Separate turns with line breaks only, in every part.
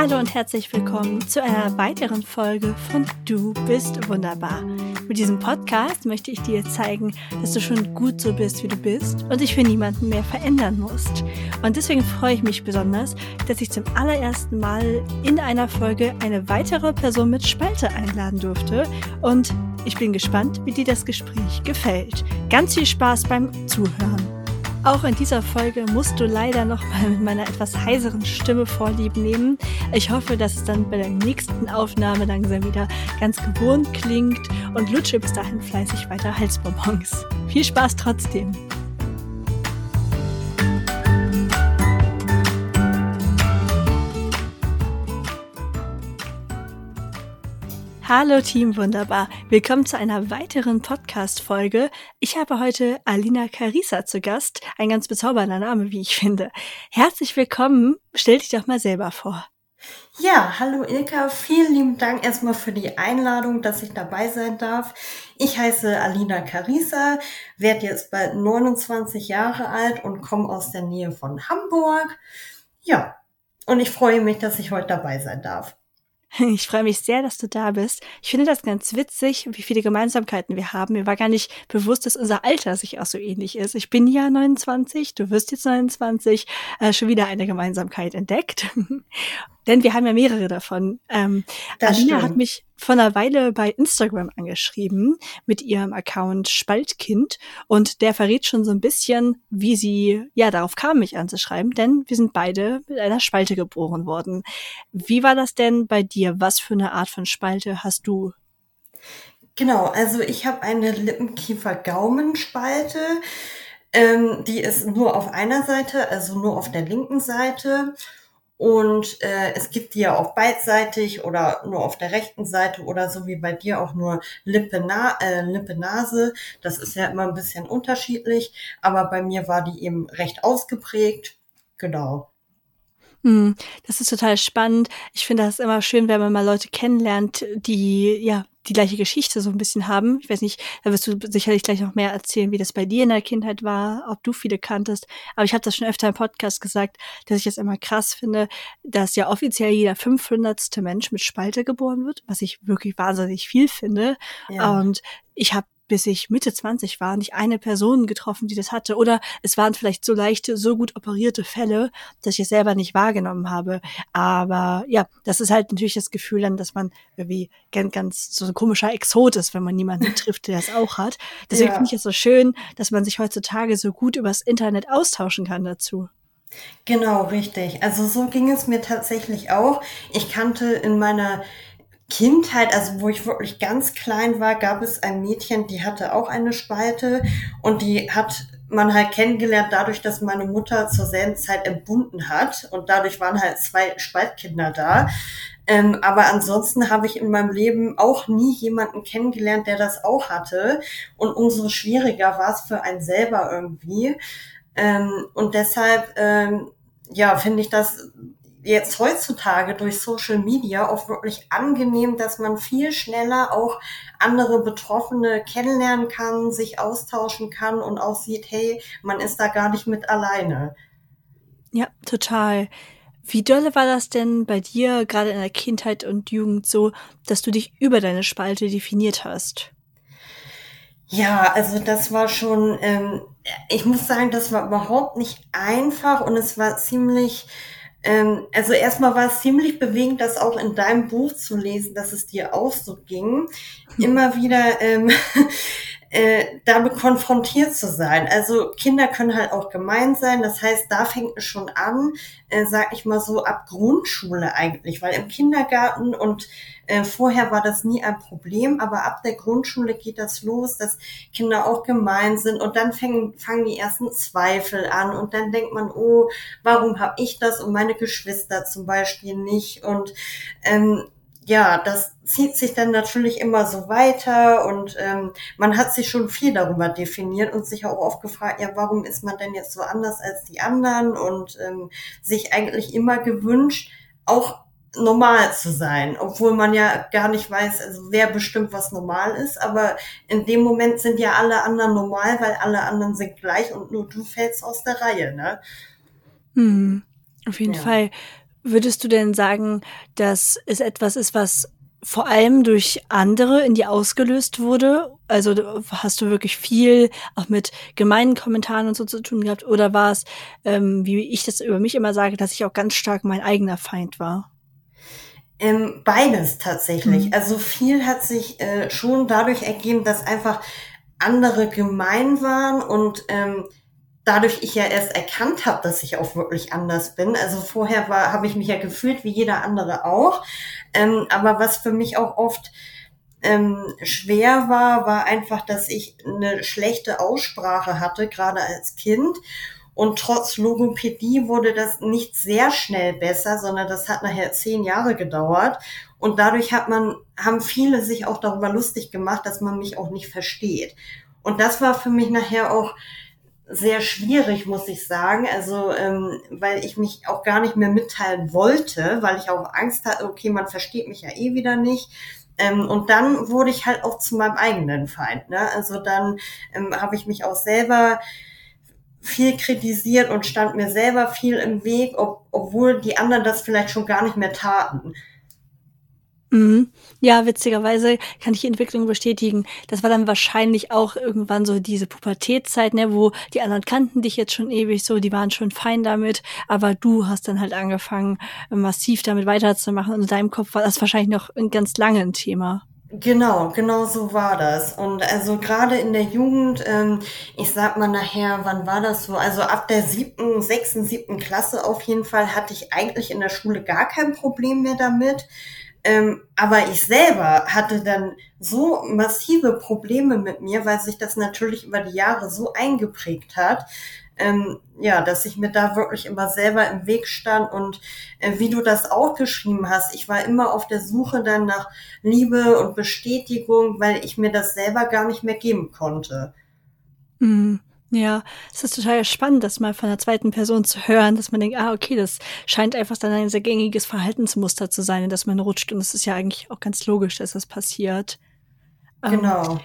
Hallo und herzlich willkommen zu einer weiteren Folge von Du bist wunderbar. Mit diesem Podcast möchte ich dir zeigen, dass du schon gut so bist, wie du bist und dich für niemanden mehr verändern musst. Und deswegen freue ich mich besonders, dass ich zum allerersten Mal in einer Folge eine weitere Person mit Spalte einladen durfte und ich bin gespannt, wie dir das Gespräch gefällt. Ganz viel Spaß beim Zuhören. Auch in dieser Folge musst du leider noch mal mit meiner etwas heiseren Stimme vorlieb nehmen. Ich hoffe, dass es dann bei der nächsten Aufnahme langsam wieder ganz gewohnt klingt und lutsche bis dahin fleißig weiter Halsbonbons. Viel Spaß trotzdem! Hallo Team Wunderbar, willkommen zu einer weiteren Podcast-Folge. Ich habe heute Alina Carissa zu Gast, ein ganz bezaubernder Name, wie ich finde. Herzlich willkommen, stell dich doch mal selber vor.
Ja, hallo Ilka, vielen lieben Dank erstmal für die Einladung, dass ich dabei sein darf. Ich heiße Alina Carissa, werde jetzt bald 29 Jahre alt und komme aus der Nähe von Hamburg. Ja, und ich freue mich, dass ich heute dabei sein darf.
Ich freue mich sehr, dass du da bist. Ich finde das ganz witzig, wie viele Gemeinsamkeiten wir haben. Mir war gar nicht bewusst, dass unser Alter sich auch so ähnlich ist. Ich bin ja 29, du wirst jetzt 29, äh, schon wieder eine Gemeinsamkeit entdeckt. Denn wir haben ja mehrere davon. Ähm, Alina hat mich vor einer Weile bei Instagram angeschrieben mit ihrem Account Spaltkind und der verrät schon so ein bisschen, wie sie ja darauf kam, mich anzuschreiben, denn wir sind beide mit einer Spalte geboren worden. Wie war das denn bei dir? Was für eine Art von Spalte hast du?
Genau, also ich habe eine Lippenkiefer-Gaumenspalte. Ähm, die ist nur auf einer Seite, also nur auf der linken Seite. Und äh, es gibt die ja auch beidseitig oder nur auf der rechten Seite oder so wie bei dir auch nur Lippe, Na äh, Lippe Nase. Das ist ja immer ein bisschen unterschiedlich, aber bei mir war die eben recht ausgeprägt. Genau.
Hm, das ist total spannend. Ich finde das immer schön, wenn man mal Leute kennenlernt, die ja die gleiche Geschichte so ein bisschen haben. Ich weiß nicht, da wirst du sicherlich gleich noch mehr erzählen, wie das bei dir in der Kindheit war, ob du viele kanntest. Aber ich habe das schon öfter im Podcast gesagt, dass ich es immer krass finde, dass ja offiziell jeder 500. Mensch mit Spalte geboren wird, was ich wirklich wahnsinnig viel finde. Ja. Und ich habe bis ich Mitte 20 war, nicht eine Person getroffen, die das hatte. Oder es waren vielleicht so leichte, so gut operierte Fälle, dass ich es selber nicht wahrgenommen habe. Aber ja, das ist halt natürlich das Gefühl dann, dass man irgendwie ganz, ganz so ein komischer Exot ist, wenn man niemanden trifft, der das auch hat. Deswegen ja. finde ich es so schön, dass man sich heutzutage so gut übers Internet austauschen kann dazu.
Genau, richtig. Also so ging es mir tatsächlich auch. Ich kannte in meiner Kindheit, also wo ich wirklich ganz klein war, gab es ein Mädchen, die hatte auch eine Spalte und die hat man halt kennengelernt dadurch, dass meine Mutter zur selben Zeit entbunden hat und dadurch waren halt zwei Spaltkinder da. Ähm, aber ansonsten habe ich in meinem Leben auch nie jemanden kennengelernt, der das auch hatte. Und umso schwieriger war es für einen selber irgendwie. Ähm, und deshalb, ähm, ja, finde ich das jetzt heutzutage durch Social Media auch wirklich angenehm, dass man viel schneller auch andere Betroffene kennenlernen kann, sich austauschen kann und auch sieht, hey, man ist da gar nicht mit alleine.
Ja, total. Wie dolle war das denn bei dir, gerade in der Kindheit und Jugend, so, dass du dich über deine Spalte definiert hast?
Ja, also das war schon, ähm, ich muss sagen, das war überhaupt nicht einfach und es war ziemlich ähm, also erstmal war es ziemlich bewegend, das auch in deinem Buch zu lesen, dass es dir auch so ging. Hm. Immer wieder ähm, äh, damit konfrontiert zu sein. Also Kinder können halt auch gemein sein. Das heißt, da fängt es schon an, äh, sag ich mal so, ab Grundschule eigentlich, weil im Kindergarten und äh, vorher war das nie ein Problem, aber ab der Grundschule geht das los, dass Kinder auch gemein sind und dann fangen, fangen die ersten Zweifel an und dann denkt man, oh, warum habe ich das und meine Geschwister zum Beispiel nicht und ähm, ja, das zieht sich dann natürlich immer so weiter und ähm, man hat sich schon viel darüber definiert und sich auch oft gefragt, ja, warum ist man denn jetzt so anders als die anderen und ähm, sich eigentlich immer gewünscht, auch normal zu sein, obwohl man ja gar nicht weiß, also wer bestimmt was normal ist, aber in dem Moment sind ja alle anderen normal, weil alle anderen sind gleich und nur du fällst aus der Reihe, ne?
Hm, auf jeden ja. Fall. Würdest du denn sagen, dass es etwas ist, was vor allem durch andere in dir ausgelöst wurde? Also hast du wirklich viel auch mit gemeinen Kommentaren und so zu tun gehabt? Oder war es, ähm, wie ich das über mich immer sage, dass ich auch ganz stark mein eigener Feind war?
Ähm, beides tatsächlich. Mhm. Also viel hat sich äh, schon dadurch ergeben, dass einfach andere gemein waren und ähm, dadurch ich ja erst erkannt habe, dass ich auch wirklich anders bin. Also vorher war, habe ich mich ja gefühlt wie jeder andere auch. Ähm, aber was für mich auch oft ähm, schwer war, war einfach, dass ich eine schlechte Aussprache hatte, gerade als Kind. Und trotz Logopädie wurde das nicht sehr schnell besser, sondern das hat nachher zehn Jahre gedauert. Und dadurch hat man, haben viele sich auch darüber lustig gemacht, dass man mich auch nicht versteht. Und das war für mich nachher auch sehr schwierig, muss ich sagen. Also, ähm, weil ich mich auch gar nicht mehr mitteilen wollte, weil ich auch Angst hatte, okay, man versteht mich ja eh wieder nicht. Ähm, und dann wurde ich halt auch zu meinem eigenen Feind. Ne? Also dann ähm, habe ich mich auch selber viel kritisiert und stand mir selber viel im Weg, ob, obwohl die anderen das vielleicht schon gar nicht mehr taten.
Mhm. Ja, witzigerweise kann ich die Entwicklung bestätigen. Das war dann wahrscheinlich auch irgendwann so diese Pubertätzeit, ne, wo die anderen kannten dich jetzt schon ewig so, die waren schon fein damit, aber du hast dann halt angefangen, massiv damit weiterzumachen und in deinem Kopf war das wahrscheinlich noch ein ganz lange ein Thema.
Genau, genau so war das. Und also gerade in der Jugend, ähm, ich sag mal nachher, wann war das so? Also ab der siebten, sechsten, siebten Klasse auf jeden Fall hatte ich eigentlich in der Schule gar kein Problem mehr damit. Ähm, aber ich selber hatte dann so massive Probleme mit mir, weil sich das natürlich über die Jahre so eingeprägt hat, ähm, ja, dass ich mir da wirklich immer selber im Weg stand und äh, wie du das auch geschrieben hast, ich war immer auf der Suche dann nach Liebe und Bestätigung, weil ich mir das selber gar nicht mehr geben konnte.
Mhm. Ja, es ist total spannend, das mal von der zweiten Person zu hören, dass man denkt, ah, okay, das scheint einfach dann ein sehr gängiges Verhaltensmuster zu sein, in das man rutscht. Und es ist ja eigentlich auch ganz logisch, dass das passiert.
Ähm, genau. Ähm,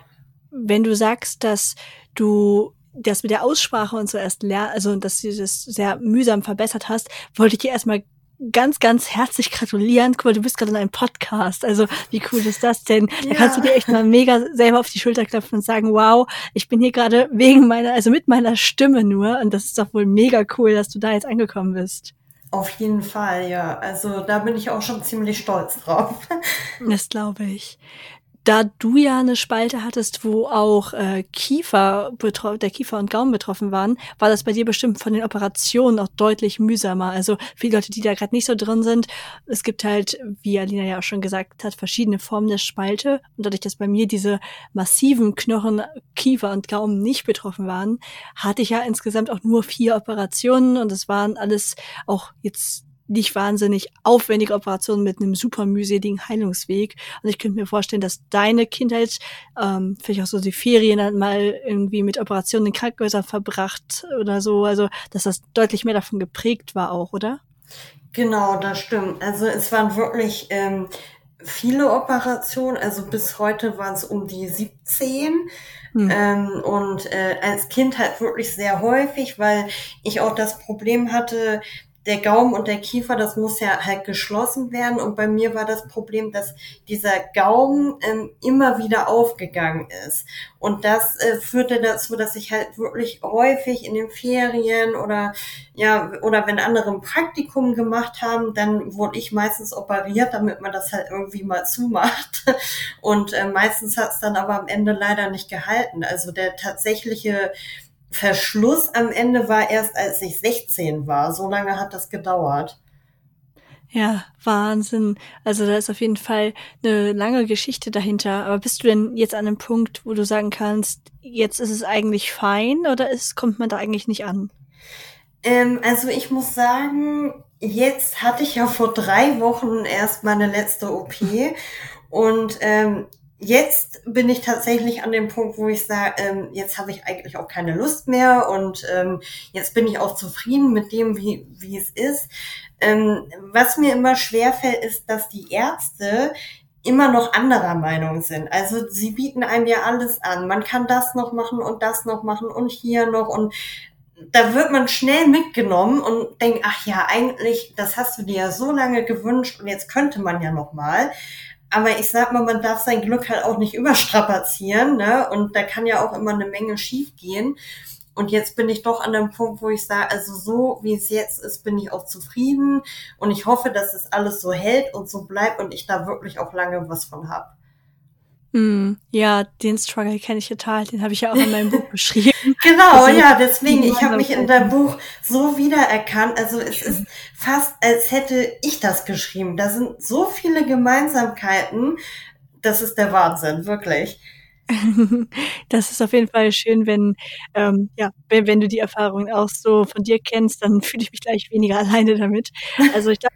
wenn du sagst, dass du das mit der Aussprache und so erst lernst, also dass du das sehr mühsam verbessert hast, wollte ich dir erstmal ganz, ganz herzlich gratulieren. Guck mal, du bist gerade in einem Podcast. Also, wie cool ist das denn? Ja. Da kannst du dir echt mal mega selber auf die Schulter klopfen und sagen, wow, ich bin hier gerade wegen meiner, also mit meiner Stimme nur. Und das ist doch wohl mega cool, dass du da jetzt angekommen bist.
Auf jeden Fall, ja. Also da bin ich auch schon ziemlich stolz drauf.
Das glaube ich da du ja eine Spalte hattest, wo auch äh, Kiefer der Kiefer und Gaumen betroffen waren, war das bei dir bestimmt von den Operationen auch deutlich mühsamer. Also viele Leute, die da gerade nicht so drin sind, es gibt halt, wie Alina ja auch schon gesagt hat, verschiedene Formen der Spalte. Und dadurch, dass bei mir diese massiven Knochen, Kiefer und Gaumen nicht betroffen waren, hatte ich ja insgesamt auch nur vier Operationen und es waren alles auch jetzt nicht wahnsinnig aufwendige Operation mit einem super mühseligen Heilungsweg. Und ich könnte mir vorstellen, dass deine Kindheit, ähm, vielleicht auch so die Ferien dann mal irgendwie mit Operationen in Krankenhäusern verbracht oder so, also dass das deutlich mehr davon geprägt war auch, oder?
Genau, das stimmt. Also es waren wirklich ähm, viele Operationen, also bis heute waren es um die 17. Hm. Ähm, und äh, als Kind halt wirklich sehr häufig, weil ich auch das Problem hatte, der Gaumen und der Kiefer, das muss ja halt geschlossen werden. Und bei mir war das Problem, dass dieser Gaumen ähm, immer wieder aufgegangen ist. Und das äh, führte dazu, dass ich halt wirklich häufig in den Ferien oder ja, oder wenn andere ein Praktikum gemacht haben, dann wurde ich meistens operiert, damit man das halt irgendwie mal zumacht. Und äh, meistens hat es dann aber am Ende leider nicht gehalten. Also der tatsächliche Verschluss am Ende war erst, als ich 16 war. So lange hat das gedauert.
Ja, Wahnsinn. Also da ist auf jeden Fall eine lange Geschichte dahinter. Aber bist du denn jetzt an einem Punkt, wo du sagen kannst, jetzt ist es eigentlich fein oder ist, kommt man da eigentlich nicht an?
Ähm, also ich muss sagen, jetzt hatte ich ja vor drei Wochen erst meine letzte OP und ähm, jetzt bin ich tatsächlich an dem Punkt, wo ich sage, ähm, jetzt habe ich eigentlich auch keine Lust mehr und ähm, jetzt bin ich auch zufrieden mit dem, wie, wie es ist. Ähm, was mir immer schwerfällt, ist, dass die Ärzte immer noch anderer Meinung sind. Also sie bieten einem ja alles an. Man kann das noch machen und das noch machen und hier noch und da wird man schnell mitgenommen und denkt, ach ja, eigentlich, das hast du dir ja so lange gewünscht und jetzt könnte man ja noch mal. Aber ich sag mal, man darf sein Glück halt auch nicht überstrapazieren, ne? Und da kann ja auch immer eine Menge schief gehen. Und jetzt bin ich doch an dem Punkt, wo ich sage, also so wie es jetzt ist, bin ich auch zufrieden. Und ich hoffe, dass es alles so hält und so bleibt und ich da wirklich auch lange was von habe.
Mm, ja, den Struggle kenne ich total. Den habe ich ja auch in meinem Buch beschrieben.
Genau, also, ja, deswegen, ich habe mich in deinem Buch so wiedererkannt. Also es ist fast, als hätte ich das geschrieben. Da sind so viele Gemeinsamkeiten. Das ist der Wahnsinn, wirklich.
Das ist auf jeden Fall schön, wenn, ähm, ja, wenn, wenn du die Erfahrungen auch so von dir kennst, dann fühle ich mich gleich weniger alleine damit. Also ich glaube,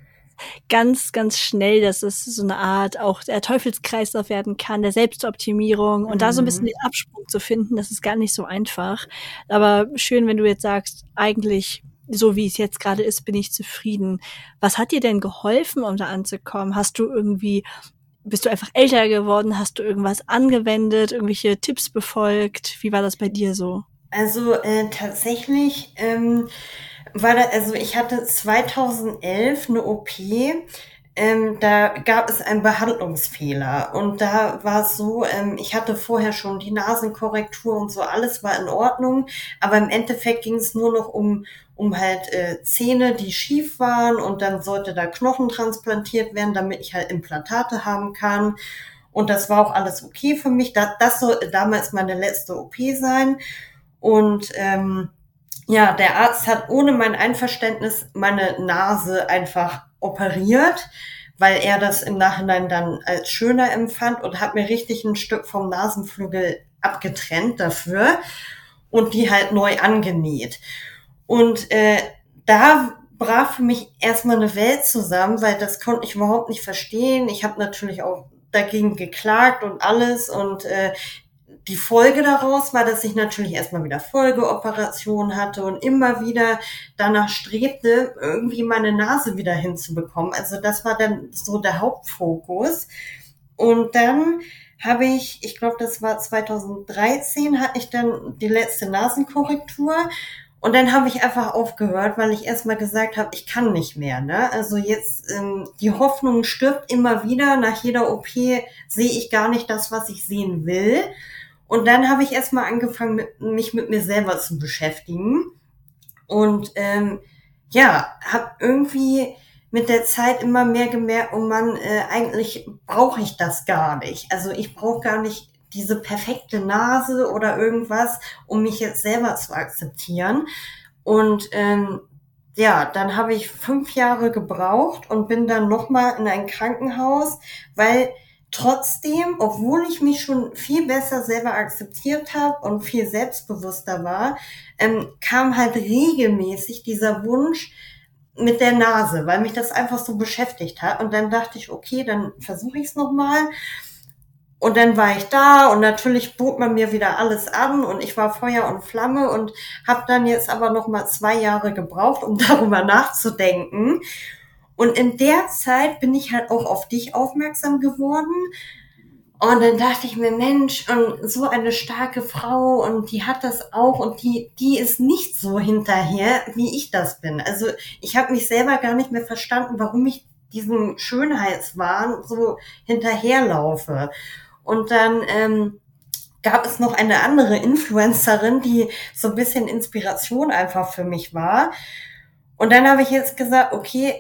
ganz, ganz schnell, dass es so eine Art auch der Teufelskreislauf werden kann, der Selbstoptimierung und mhm. da so ein bisschen mhm. den Absprung zu finden, das ist gar nicht so einfach. Aber schön, wenn du jetzt sagst, eigentlich so wie es jetzt gerade ist, bin ich zufrieden. Was hat dir denn geholfen, um da anzukommen? Hast du irgendwie, bist du einfach älter geworden? Hast du irgendwas angewendet, irgendwelche Tipps befolgt? Wie war das bei dir so?
Also äh, tatsächlich ähm, war da, also ich hatte 2011 eine OP, ähm, da gab es einen Behandlungsfehler und da war es so, ähm, ich hatte vorher schon die Nasenkorrektur und so, alles war in Ordnung, aber im Endeffekt ging es nur noch um um halt äh, Zähne, die schief waren und dann sollte da Knochen transplantiert werden, damit ich halt Implantate haben kann. Und das war auch alles okay für mich. Das, das soll damals meine letzte OP sein. Und ähm, ja, der Arzt hat ohne mein Einverständnis meine Nase einfach operiert, weil er das im Nachhinein dann als schöner empfand und hat mir richtig ein Stück vom Nasenflügel abgetrennt dafür und die halt neu angenäht. Und äh, da brach für mich erstmal eine Welt zusammen, weil das konnte ich überhaupt nicht verstehen. Ich habe natürlich auch dagegen geklagt und alles und äh, die Folge daraus war, dass ich natürlich erstmal wieder Folgeoperationen hatte und immer wieder danach strebte, irgendwie meine Nase wieder hinzubekommen. Also das war dann so der Hauptfokus. Und dann habe ich, ich glaube, das war 2013, hatte ich dann die letzte Nasenkorrektur. Und dann habe ich einfach aufgehört, weil ich erstmal gesagt habe, ich kann nicht mehr. Ne? Also jetzt, ähm, die Hoffnung stirbt immer wieder. Nach jeder OP sehe ich gar nicht das, was ich sehen will. Und dann habe ich erstmal angefangen, mich mit mir selber zu beschäftigen. Und ähm, ja, habe irgendwie mit der Zeit immer mehr gemerkt, oh Mann, äh, eigentlich brauche ich das gar nicht. Also ich brauche gar nicht diese perfekte Nase oder irgendwas, um mich jetzt selber zu akzeptieren. Und ähm, ja, dann habe ich fünf Jahre gebraucht und bin dann nochmal in ein Krankenhaus, weil trotzdem, obwohl ich mich schon viel besser selber akzeptiert habe und viel selbstbewusster war, ähm, kam halt regelmäßig dieser Wunsch mit der Nase, weil mich das einfach so beschäftigt hat. Und dann dachte ich, okay, dann versuche ich es nochmal. Und dann war ich da und natürlich bot man mir wieder alles an und ich war Feuer und Flamme und habe dann jetzt aber noch mal zwei Jahre gebraucht, um darüber nachzudenken und in der Zeit bin ich halt auch auf dich aufmerksam geworden. Und dann dachte ich mir, Mensch, und so eine starke Frau und die hat das auch und die, die ist nicht so hinterher, wie ich das bin. Also ich habe mich selber gar nicht mehr verstanden, warum ich diesem Schönheitswahn so hinterherlaufe. Und dann ähm, gab es noch eine andere Influencerin, die so ein bisschen Inspiration einfach für mich war. Und dann habe ich jetzt gesagt, okay,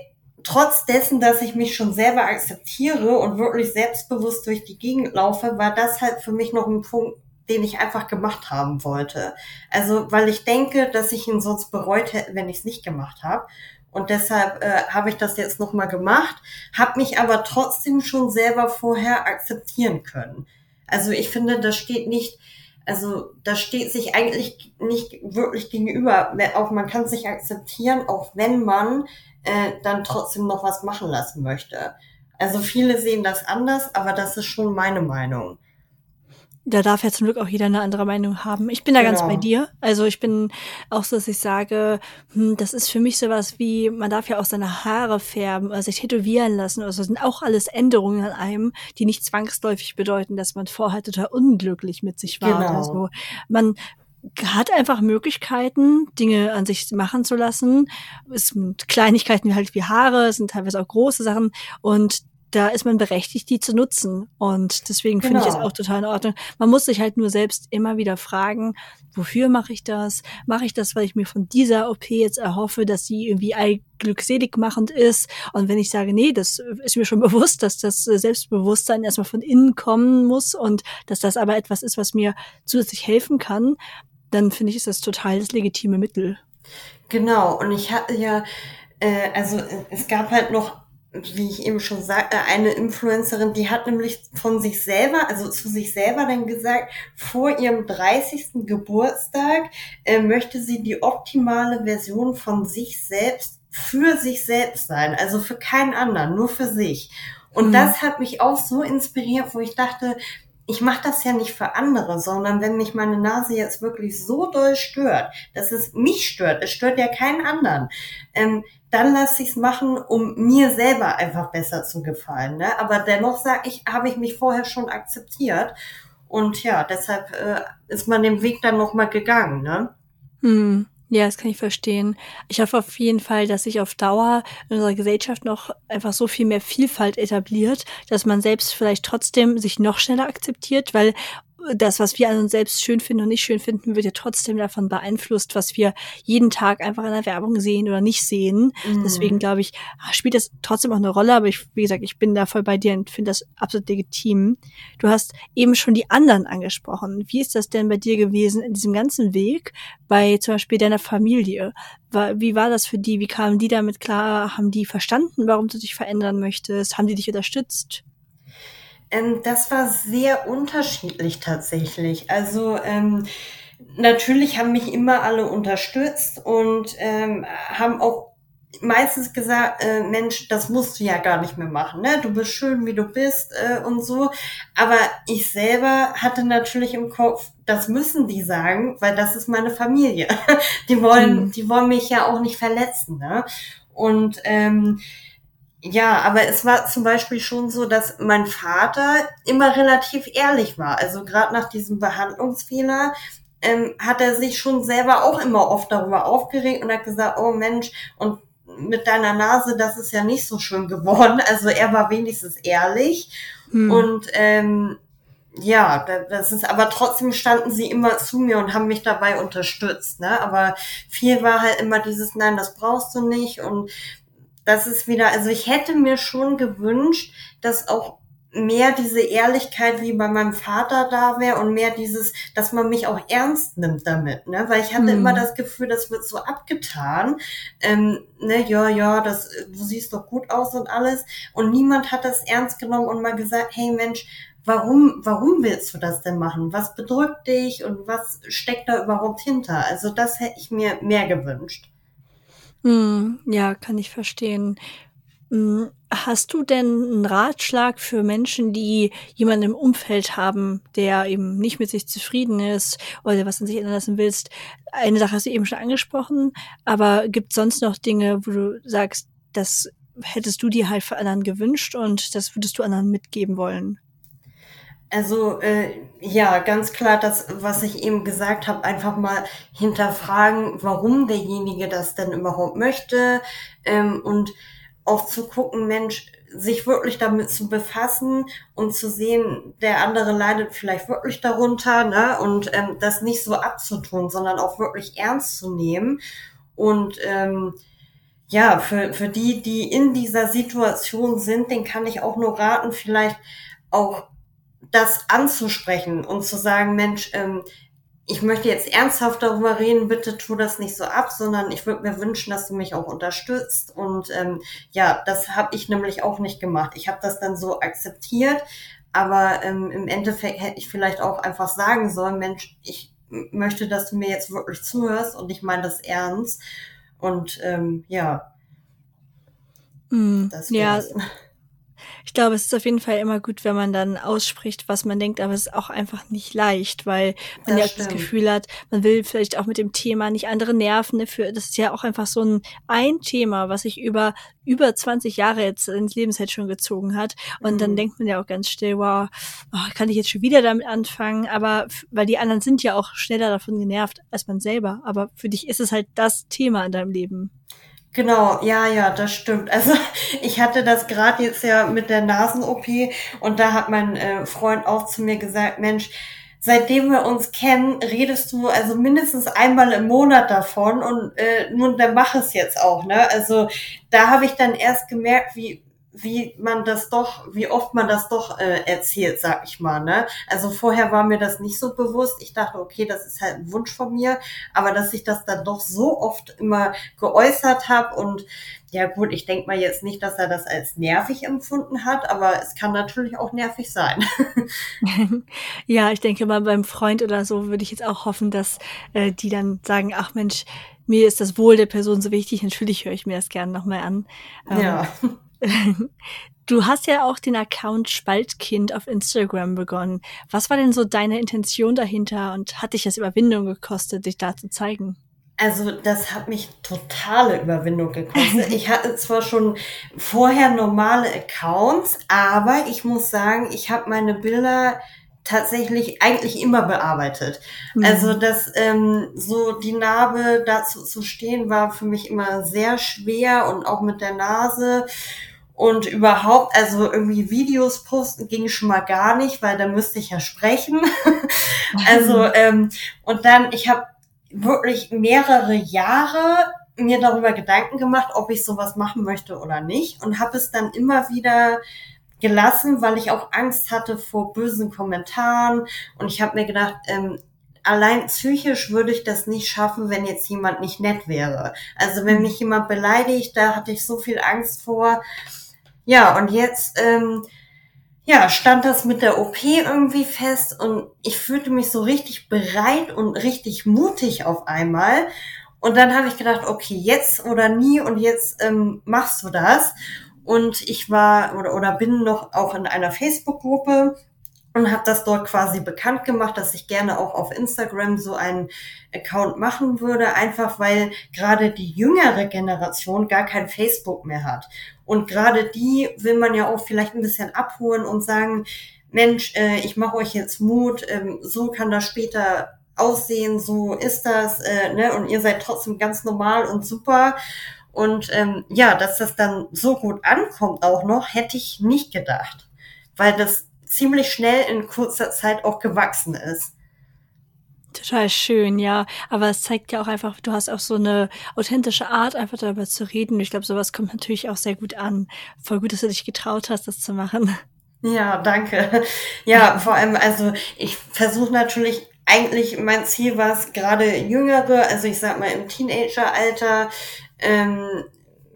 trotz dessen, dass ich mich schon selber akzeptiere und wirklich selbstbewusst durch die Gegend laufe, war das halt für mich noch ein Punkt, den ich einfach gemacht haben wollte. Also, weil ich denke, dass ich ihn sonst bereut hätte, wenn ich es nicht gemacht habe. Und deshalb äh, habe ich das jetzt nochmal gemacht, habe mich aber trotzdem schon selber vorher akzeptieren können. Also ich finde, das steht nicht, also das steht sich eigentlich nicht wirklich gegenüber. Auch man kann sich akzeptieren, auch wenn man äh, dann trotzdem noch was machen lassen möchte. Also viele sehen das anders, aber das ist schon meine Meinung.
Da darf ja zum Glück auch jeder eine andere Meinung haben. Ich bin da genau. ganz bei genau. dir. Also ich bin auch so, dass ich sage, hm, das ist für mich sowas wie, man darf ja auch seine Haare färben oder sich tätowieren lassen. Also das sind auch alles Änderungen an einem, die nicht zwangsläufig bedeuten, dass man vorher total unglücklich mit sich war. Genau. Also man hat einfach Möglichkeiten, Dinge an sich machen zu lassen. Es sind Kleinigkeiten halt wie Haare, es sind teilweise auch große Sachen und da ist man berechtigt, die zu nutzen. Und deswegen finde ich es
Genau.
auch total in Ordnung. Man muss sich halt nur selbst immer wieder fragen, wofür mache ich das? Mache ich das, weil ich mir von dieser OP jetzt erhoffe, dass sie irgendwie all glückselig machend ist? Und wenn ich sage, nee, das ist mir schon bewusst, dass das Selbstbewusstsein erstmal von innen kommen muss und dass das aber etwas ist, was mir zusätzlich helfen kann, dann finde ich, ist das total das legitime Mittel.
Genau, und ich hatte ja, äh, also äh, es gab halt noch, wie ich eben schon sagte, eine Influencerin, die hat nämlich von sich selber, also zu sich selber dann gesagt, vor ihrem 30. Geburtstag äh, möchte sie die optimale Version von sich selbst für sich selbst sein, also für keinen anderen, nur für sich. Und
Hm.
das hat mich auch so inspiriert, wo ich dachte, ich mache das ja nicht für andere, sondern wenn mich meine Nase jetzt wirklich so doll stört, dass es mich stört, es stört ja keinen anderen, ähm, dann lasse ich es machen, um mir selber einfach besser zu gefallen. Ne? Aber dennoch sage ich, habe ich mich vorher schon akzeptiert. Und ja, deshalb äh, ist man den Weg dann nochmal gegangen. Ne?
Hm. Ja, das kann ich verstehen. Ich hoffe auf jeden Fall, dass sich auf Dauer in unserer Gesellschaft noch einfach so viel mehr Vielfalt etabliert, dass man selbst vielleicht trotzdem sich noch schneller akzeptiert, weil das, was wir an uns selbst schön finden und nicht schön finden, wird ja trotzdem davon beeinflusst, was wir jeden Tag einfach in der Werbung sehen oder nicht sehen.
Mhm.
Deswegen glaube ich, spielt das trotzdem auch eine Rolle, aber ich, wie gesagt, ich bin da voll bei dir und finde das absolut legitim. Du hast eben schon die anderen angesprochen. Wie ist das denn bei dir gewesen in diesem ganzen Weg bei zum Beispiel deiner Familie? Wie war das für die? Wie kamen die damit klar? Haben die verstanden, warum du dich verändern möchtest? Haben die dich unterstützt?
Ähm, das war sehr unterschiedlich tatsächlich. Also ähm, natürlich haben mich immer alle unterstützt und ähm, haben auch meistens gesagt, äh, Mensch, das musst du ja gar nicht mehr machen, ne? Du bist schön, wie du bist äh, und so. Aber ich selber hatte natürlich im Kopf, das müssen die sagen, weil das ist meine Familie. Die wollen,
Mhm.
die wollen mich ja auch nicht verletzen, ne? Und ähm, ja, aber es war zum Beispiel schon so, dass mein Vater immer relativ ehrlich war. Also gerade nach diesem Behandlungsfehler ähm, hat er sich schon selber auch immer oft darüber aufgeregt und hat gesagt, oh Mensch, und mit deiner Nase, das ist ja nicht so schön geworden. Also er war wenigstens ehrlich.
Hm.
Und ähm, ja, da- das ist, aber trotzdem standen sie immer zu mir und haben mich dabei unterstützt. Ne? Aber viel war halt immer dieses, nein, das brauchst du nicht. Und das ist wieder, also ich hätte mir schon gewünscht, dass auch mehr diese Ehrlichkeit wie bei meinem Vater da wäre und mehr dieses, dass man mich auch ernst nimmt damit, ne? Weil ich hatte
Mhm.
immer das Gefühl, das wird so abgetan. Ähm, ne, ja, ja, das, du siehst doch gut aus und alles. Und niemand hat das ernst genommen und mal gesagt, hey Mensch, warum, warum willst du das denn machen? Was bedrückt dich und was steckt da überhaupt hinter? Also das hätte ich mir mehr gewünscht.
Hm, ja, kann ich verstehen. Hm, Hast du denn einen Ratschlag für Menschen, die jemanden im Umfeld haben, der eben nicht mit sich zufrieden ist oder was an sich ändern lassen willst? Eine Sache hast du eben schon angesprochen, aber gibt sonst noch Dinge, wo du sagst, das hättest du dir halt für anderen gewünscht und das würdest du anderen mitgeben wollen?
Also äh, ja, ganz klar, das, was ich eben gesagt habe, einfach mal hinterfragen, warum derjenige das denn überhaupt möchte ähm, und auch zu gucken, Mensch, sich wirklich damit zu befassen und zu sehen, der andere leidet vielleicht wirklich darunter, ne? Und ähm, das nicht so abzutun, sondern auch wirklich ernst zu nehmen. Und ähm, ja, für, für die, die in dieser Situation sind, den kann ich auch nur raten, vielleicht auch das anzusprechen und zu sagen, Mensch, ähm, ich möchte jetzt ernsthaft darüber reden, bitte tu das nicht so ab, sondern ich würde mir wünschen, dass du mich auch unterstützt. Und ähm, ja, das habe ich nämlich auch nicht gemacht. Ich habe das dann so akzeptiert, aber ähm, im Endeffekt hätte ich vielleicht auch einfach sagen sollen, Mensch, ich möchte, dass du mir jetzt wirklich zuhörst und ich meine das ernst. Und ähm, ja,
Hm,
das
ja,
wär's.
Ich glaube, es ist auf jeden Fall immer gut, wenn man dann ausspricht, was man denkt, aber es ist auch einfach nicht leicht, weil man das ja auch das Gefühl hat, man will vielleicht auch mit dem Thema nicht andere nerven. Dafür, das ist ja auch einfach so ein, ein Thema, was sich über über 20 Jahre jetzt ins Lebenszeit schon gezogen hat. Und mhm. dann denkt man ja auch ganz still, wow, oh, kann ich jetzt schon wieder damit anfangen? Aber weil die anderen sind ja auch schneller davon genervt als man selber. Aber für dich ist es halt das Thema in deinem Leben.
Genau, ja, ja, das stimmt. Also ich hatte das gerade jetzt ja mit der Nasen-OP und da hat mein äh, Freund auch zu mir gesagt, Mensch, seitdem wir uns kennen, redest du also mindestens einmal im Monat davon und äh, nun dann mach es jetzt auch, ne? Also da habe ich dann erst gemerkt, wie wie man das doch, wie oft man das doch äh, erzählt, sag ich mal. Ne? Also vorher war mir das nicht so bewusst. Ich dachte, okay, das ist halt ein Wunsch von mir, aber dass ich das dann doch so oft immer geäußert habe und ja gut, ich denke mal jetzt nicht, dass er das als nervig empfunden hat, aber es kann natürlich auch nervig sein.
ja, ich denke mal beim Freund oder so würde ich jetzt auch hoffen, dass äh, die dann sagen, ach Mensch, mir ist das Wohl der Person so wichtig, natürlich höre ich mir das gerne nochmal an.
Ähm, ja.
Du hast ja auch den Account Spaltkind auf Instagram begonnen. Was war denn so deine Intention dahinter und hat dich das Überwindung gekostet, dich da zu zeigen?
Also das hat mich totale Überwindung gekostet. Ich hatte zwar schon vorher normale Accounts, aber ich muss sagen, ich habe meine Bilder tatsächlich eigentlich immer bearbeitet. Mhm. Also dass ähm, so die Narbe dazu zu stehen war für mich immer sehr schwer und auch mit der Nase und überhaupt, also irgendwie Videos posten ging schon mal gar nicht, weil da müsste ich ja sprechen. also, ähm, und dann, ich habe wirklich mehrere Jahre mir darüber Gedanken gemacht, ob ich sowas machen möchte oder nicht. Und habe es dann immer wieder gelassen, weil ich auch Angst hatte vor bösen Kommentaren. Und ich habe mir gedacht, ähm, allein psychisch würde ich das nicht schaffen, wenn jetzt jemand nicht nett wäre. Also wenn mich jemand beleidigt, da hatte ich so viel Angst vor. Ja, und jetzt ähm, ja, stand das mit der OP irgendwie fest und ich fühlte mich so richtig bereit und richtig mutig auf einmal. Und dann habe ich gedacht, okay, jetzt oder nie und jetzt ähm, machst du das. Und ich war oder, oder bin noch auch in einer Facebook-Gruppe und habe das dort quasi bekannt gemacht, dass ich gerne auch auf Instagram so einen Account machen würde, einfach weil gerade die jüngere Generation gar kein Facebook mehr hat. Und gerade die will man ja auch vielleicht ein bisschen abholen und sagen, Mensch, äh, ich mache euch jetzt Mut, ähm, so kann das später aussehen, so ist das, äh, ne? und ihr seid trotzdem ganz normal und super. Und ähm, ja, dass das dann so gut ankommt auch noch, hätte ich nicht gedacht, weil das ziemlich schnell in kurzer Zeit auch gewachsen ist.
Total schön, ja. Aber es zeigt ja auch einfach, du hast auch so eine authentische Art, einfach darüber zu reden. Ich glaube, sowas kommt natürlich auch sehr gut an. Voll gut, dass du dich getraut hast, das zu machen.
Ja, danke. Ja, vor allem, also ich versuche natürlich eigentlich, mein Ziel war es, gerade Jüngere, also ich sag mal im Teenageralter, ähm,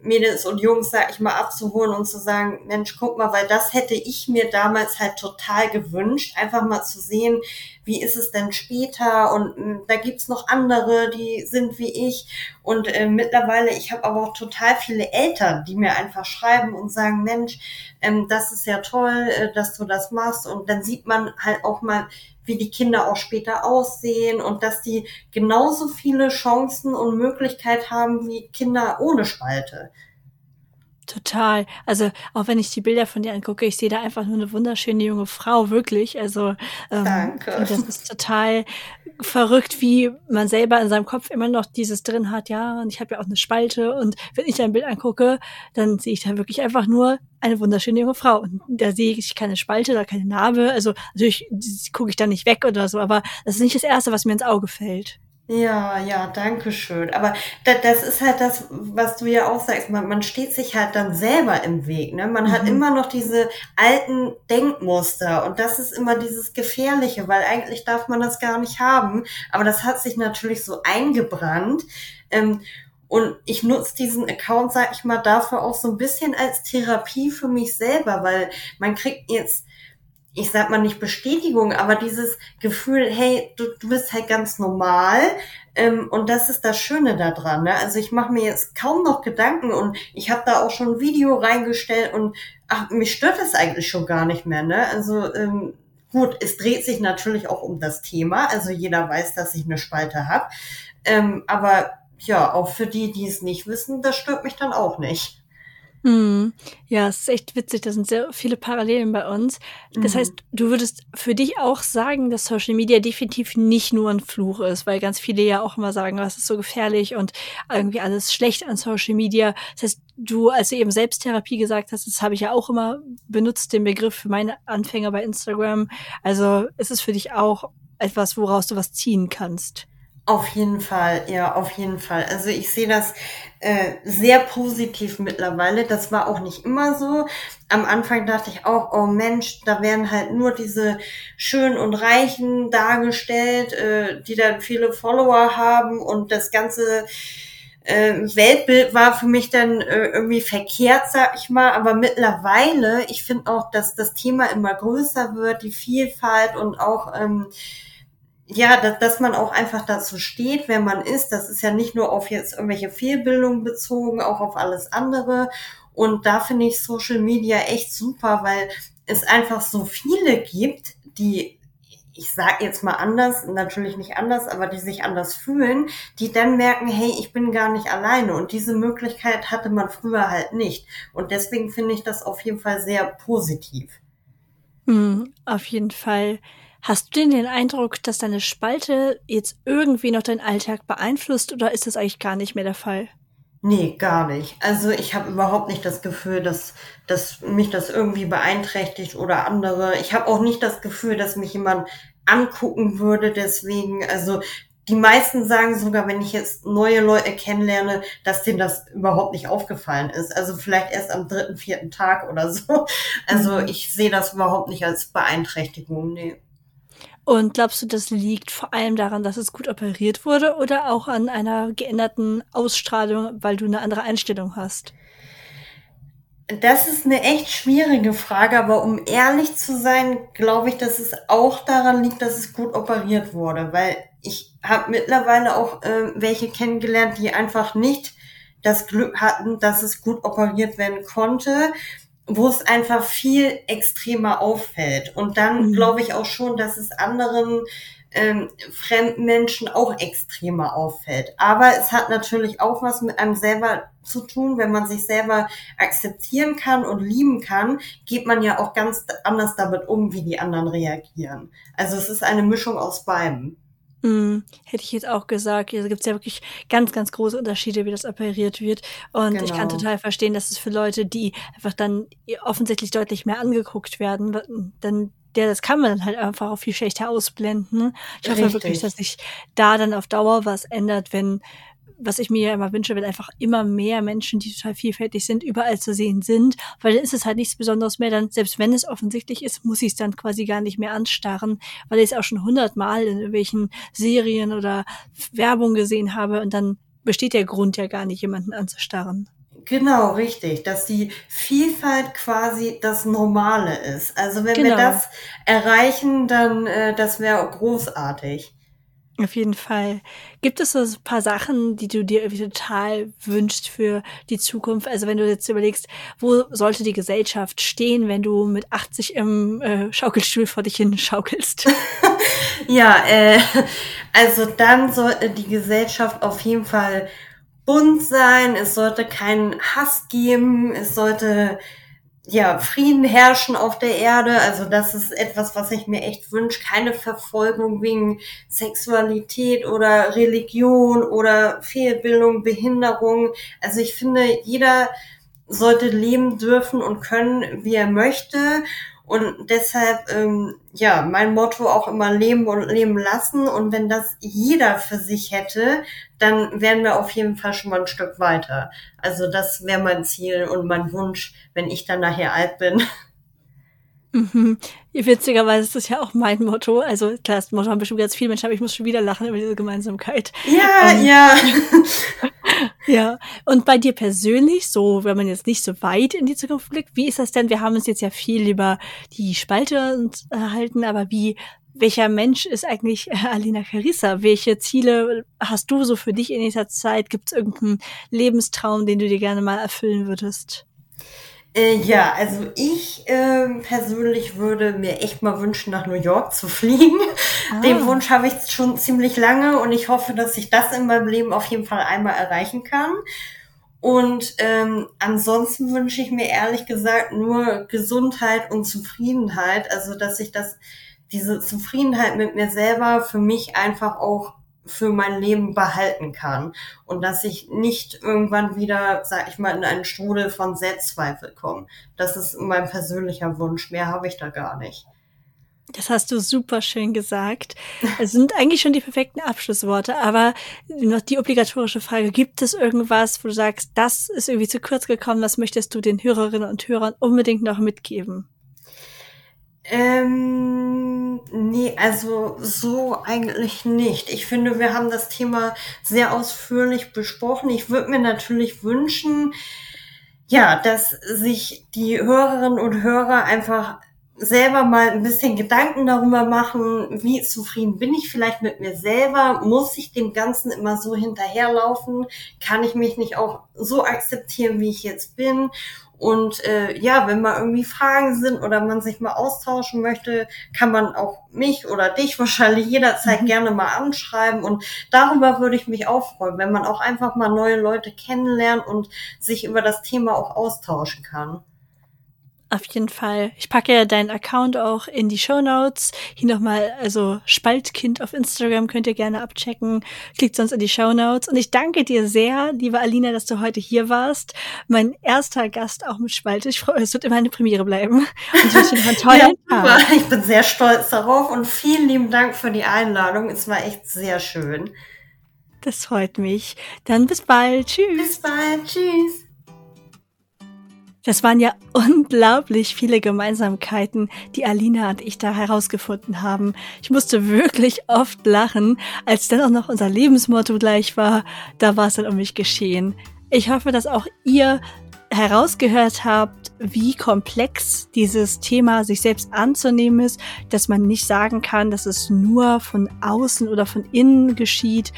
Mädels und Jungs, sag ich mal, abzuholen und zu sagen, Mensch, guck mal, weil das hätte ich mir damals halt total gewünscht, einfach mal zu sehen, wie ist es denn später und äh, da gibt's noch andere, die sind wie ich. Und äh, mittlerweile, ich habe aber auch total viele Eltern, die mir einfach schreiben und sagen, Mensch, ähm, das ist ja toll, äh, dass du das machst. Und dann sieht man halt auch mal, wie die Kinder auch später aussehen und dass die genauso viele Chancen und Möglichkeiten haben wie Kinder ohne Spalte.
Total. Also auch wenn ich die Bilder von dir angucke, ich sehe da einfach nur eine wunderschöne junge Frau, wirklich. Also
ähm, Danke.
das ist total verrückt, wie man selber in seinem Kopf immer noch dieses drin hat, ja, und ich habe ja auch eine Spalte und wenn ich dein Bild angucke, dann sehe ich da wirklich einfach nur eine wunderschöne junge Frau. Und da sehe ich keine Spalte oder keine Narbe. Also natürlich gucke ich da nicht weg oder so, aber das ist nicht das Erste, was mir ins Auge fällt.
Ja, ja, danke schön. Aber da, das ist halt das, was du ja auch sagst. Man, man steht sich halt dann selber im Weg. Ne? Man mhm. hat immer noch diese alten Denkmuster und das ist immer dieses Gefährliche, weil eigentlich darf man das gar nicht haben. Aber das hat sich natürlich so eingebrannt. Ähm, und ich nutze diesen Account, sag ich mal, dafür auch so ein bisschen als Therapie für mich selber, weil man kriegt jetzt ich sag mal nicht Bestätigung, aber dieses Gefühl, hey, du, du bist halt ganz normal. Ähm, und das ist das Schöne daran. Ne? Also ich mache mir jetzt kaum noch Gedanken und ich habe da auch schon ein Video reingestellt und ach, mich stört das eigentlich schon gar nicht mehr. Ne? Also ähm, gut, es dreht sich natürlich auch um das Thema. Also jeder weiß, dass ich eine Spalte habe. Ähm, aber ja, auch für die, die es nicht wissen, das stört mich dann auch nicht.
Mhm. Ja, es ist echt witzig. Da sind sehr viele Parallelen bei uns. Das
Mhm.
heißt, du würdest für dich auch sagen, dass Social Media definitiv nicht nur ein Fluch ist, weil ganz viele ja auch immer sagen, was ist so gefährlich und irgendwie alles schlecht an Social Media. Das heißt, du, als du eben Selbsttherapie gesagt hast, das habe ich ja auch immer benutzt, den Begriff für meine Anfänger bei Instagram. Also ist es für dich auch etwas, woraus du was ziehen kannst.
Auf jeden Fall, ja, auf jeden Fall. Also ich sehe das äh, sehr positiv mittlerweile. Das war auch nicht immer so. Am Anfang dachte ich auch, oh Mensch, da werden halt nur diese schönen und Reichen dargestellt, äh, die dann viele Follower haben und das ganze äh, Weltbild war für mich dann äh, irgendwie verkehrt, sag ich mal. Aber mittlerweile, ich finde auch, dass das Thema immer größer wird, die Vielfalt und auch ähm, ja, dass, dass man auch einfach dazu steht, wer man ist. Das ist ja nicht nur auf jetzt irgendwelche Fehlbildungen bezogen, auch auf alles andere. Und da finde ich Social Media echt super, weil es einfach so viele gibt, die ich sage jetzt mal anders, natürlich nicht anders, aber die sich anders fühlen, die dann merken, hey, ich bin gar nicht alleine. Und diese Möglichkeit hatte man früher halt nicht. Und deswegen finde ich das auf jeden Fall sehr positiv.
Mhm, auf jeden Fall. Hast du denn den Eindruck, dass deine Spalte jetzt irgendwie noch deinen Alltag beeinflusst oder ist das eigentlich gar nicht mehr der Fall?
Nee, gar nicht. Also ich habe überhaupt nicht das Gefühl, dass, dass mich das irgendwie beeinträchtigt oder andere. Ich habe auch nicht das Gefühl, dass mich jemand angucken würde. Deswegen, also die meisten sagen sogar, wenn ich jetzt neue Leute kennenlerne, dass denen das überhaupt nicht aufgefallen ist. Also vielleicht erst am dritten, vierten Tag oder so. Also
Mhm.
ich sehe das überhaupt nicht als Beeinträchtigung. Nee.
Und glaubst du, das liegt vor allem daran, dass es gut operiert wurde oder auch an einer geänderten Ausstrahlung, weil du eine andere Einstellung hast?
Das ist eine echt schwierige Frage, aber um ehrlich zu sein, glaube ich, dass es auch daran liegt, dass es gut operiert wurde, weil ich habe mittlerweile auch äh, welche kennengelernt, die einfach nicht das Glück hatten, dass es gut operiert werden konnte, wo es einfach viel extremer auffällt. Und dann
Mhm.
glaube ich auch schon, dass es anderen ähm, fremden Menschen auch extremer auffällt. Aber es hat natürlich auch was mit einem selber zu tun. Wenn man sich selber akzeptieren kann und lieben kann, geht man ja auch ganz anders damit um, wie die anderen reagieren. Also es ist eine Mischung aus beidem.
Mhm, hätte ich jetzt auch gesagt. Also gibt's ja wirklich ganz, ganz große Unterschiede, wie das operiert wird. Und ich kann
Genau.
total verstehen, dass es für Leute, die einfach dann offensichtlich deutlich mehr angeguckt werden, dann der, das kann man dann halt einfach auch viel schlechter ausblenden. Ich hoffe wirklich,
Richtig.
dass sich da dann auf Dauer was ändert, wenn, was ich mir ja immer wünsche, wenn einfach immer mehr Menschen, die total vielfältig sind, überall zu sehen sind, weil dann ist es halt nichts Besonderes mehr. Dann, selbst wenn es offensichtlich ist, muss ich es dann quasi gar nicht mehr anstarren, weil ich es auch schon hundertmal in irgendwelchen Serien oder Werbung gesehen habe und dann besteht der Grund ja gar nicht, jemanden anzustarren.
Genau, richtig, dass die Vielfalt quasi das Normale ist. Also wenn wir
Genau.
das erreichen, dann äh, das wäre großartig.
Auf jeden Fall. Gibt es so ein paar Sachen, die du dir irgendwie total wünschst für die Zukunft? Also wenn du jetzt überlegst, wo sollte die Gesellschaft stehen, wenn du mit 80 im äh, Schaukelstuhl vor dich hin schaukelst?
Ja, äh, also dann sollte die Gesellschaft auf jeden Fall bunt sein. Es sollte keinen Hass geben. Es sollte ja Frieden herrschen auf der Erde. Also das ist etwas, was ich mir echt wünsche. Keine Verfolgung wegen Sexualität oder Religion oder Fehlbildung, Behinderung. Also ich finde, jeder sollte leben dürfen und können, wie er möchte. Und deshalb, ähm, ja, mein Motto auch immer leben und leben lassen. Und wenn das jeder für sich hätte, dann wären wir auf jeden Fall schon mal ein Stück weiter. Also das wäre mein Ziel und mein Wunsch, wenn ich dann nachher alt bin.
Mhm. Witzigerweise ist das ja auch mein Motto. Also klar, das Motto haben bestimmt ganz viele Menschen, aber ich muss schon wieder lachen über diese Gemeinsamkeit.
Ja, ähm, ja.
ja. Und bei dir persönlich, so, wenn man jetzt nicht so weit in die Zukunft blickt, wie ist das denn? Wir haben uns jetzt ja viel über die Spalte erhalten, aber wie, welcher Mensch ist eigentlich Alina Carissa? Welche Ziele hast du so für dich in dieser Zeit? Gibt es irgendeinen Lebenstraum, den du dir gerne mal erfüllen würdest?
Äh, ja, also ich äh, persönlich würde mir echt mal wünschen, nach New York zu fliegen. Ah. Den Wunsch habe ich schon ziemlich lange und ich hoffe, dass ich das in meinem Leben auf jeden Fall einmal erreichen kann. Und ähm, ansonsten wünsche ich mir ehrlich gesagt nur Gesundheit und Zufriedenheit. Also dass ich das, diese Zufriedenheit mit mir selber für mich einfach auch für mein Leben behalten kann und dass ich nicht irgendwann wieder, sag ich mal, in einen Strudel von Selbstzweifel komme. Das ist mein persönlicher Wunsch. Mehr habe ich da gar nicht.
Das hast du super schön gesagt. Es sind eigentlich schon die perfekten Abschlussworte, aber noch die obligatorische Frage, gibt es irgendwas, wo du sagst, das ist irgendwie zu kurz gekommen, was möchtest du den Hörerinnen und Hörern unbedingt noch mitgeben?
Ähm, nee, also so eigentlich nicht. Ich finde, wir haben das Thema sehr ausführlich besprochen. Ich würde mir natürlich wünschen, ja, dass sich die Hörerinnen und Hörer einfach selber mal ein bisschen Gedanken darüber machen, wie zufrieden bin ich vielleicht mit mir selber? Muss ich dem Ganzen immer so hinterherlaufen? Kann ich mich nicht auch so akzeptieren, wie ich jetzt bin? Und äh, ja, wenn mal irgendwie Fragen sind oder man sich mal austauschen möchte, kann man auch mich oder dich wahrscheinlich jederzeit mhm. gerne mal anschreiben. Und darüber würde ich mich auch freuen, wenn man auch einfach mal neue Leute kennenlernt und sich über das Thema auch austauschen kann.
Auf jeden Fall. Ich packe ja deinen Account auch in die Show Notes. Hier nochmal, also Spaltkind auf Instagram könnt ihr gerne abchecken. Klickt sonst in die Show Notes. Und ich danke dir sehr, liebe Alina, dass du heute hier warst. Mein erster Gast auch mit Spalte. Ich freue, es wird immer eine Premiere bleiben. Und ich wünsche dir einen tollen
ja, Tag. Ich bin sehr stolz darauf und vielen lieben Dank für die Einladung. Es war echt sehr schön.
Das freut mich. Dann bis bald. Tschüss.
Bis bald. Tschüss.
Das waren ja unglaublich viele Gemeinsamkeiten, die Alina und ich da herausgefunden haben. Ich musste wirklich oft lachen, als dann auch noch unser Lebensmotto gleich war. Da war es dann um mich geschehen. Ich hoffe, dass auch ihr herausgehört habt, wie komplex dieses Thema sich selbst anzunehmen ist, dass man nicht sagen kann, dass es nur von außen oder von innen geschieht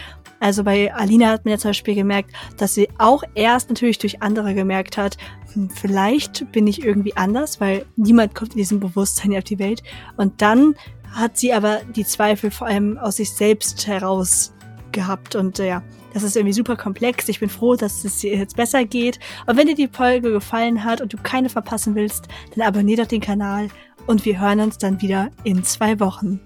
also bei Alina hat man ja zum Beispiel gemerkt, dass sie auch erst natürlich durch andere gemerkt hat, hm, vielleicht bin ich irgendwie anders, weil niemand kommt in diesem Bewusstsein auf die Welt. Und dann hat sie aber die Zweifel vor allem aus sich selbst heraus gehabt. Und äh, ja, das ist irgendwie super komplex. Ich bin froh, dass es dir jetzt besser geht. Und wenn dir die Folge gefallen hat und du keine verpassen willst, dann abonniere doch den Kanal und wir hören uns dann wieder in zwei Wochen.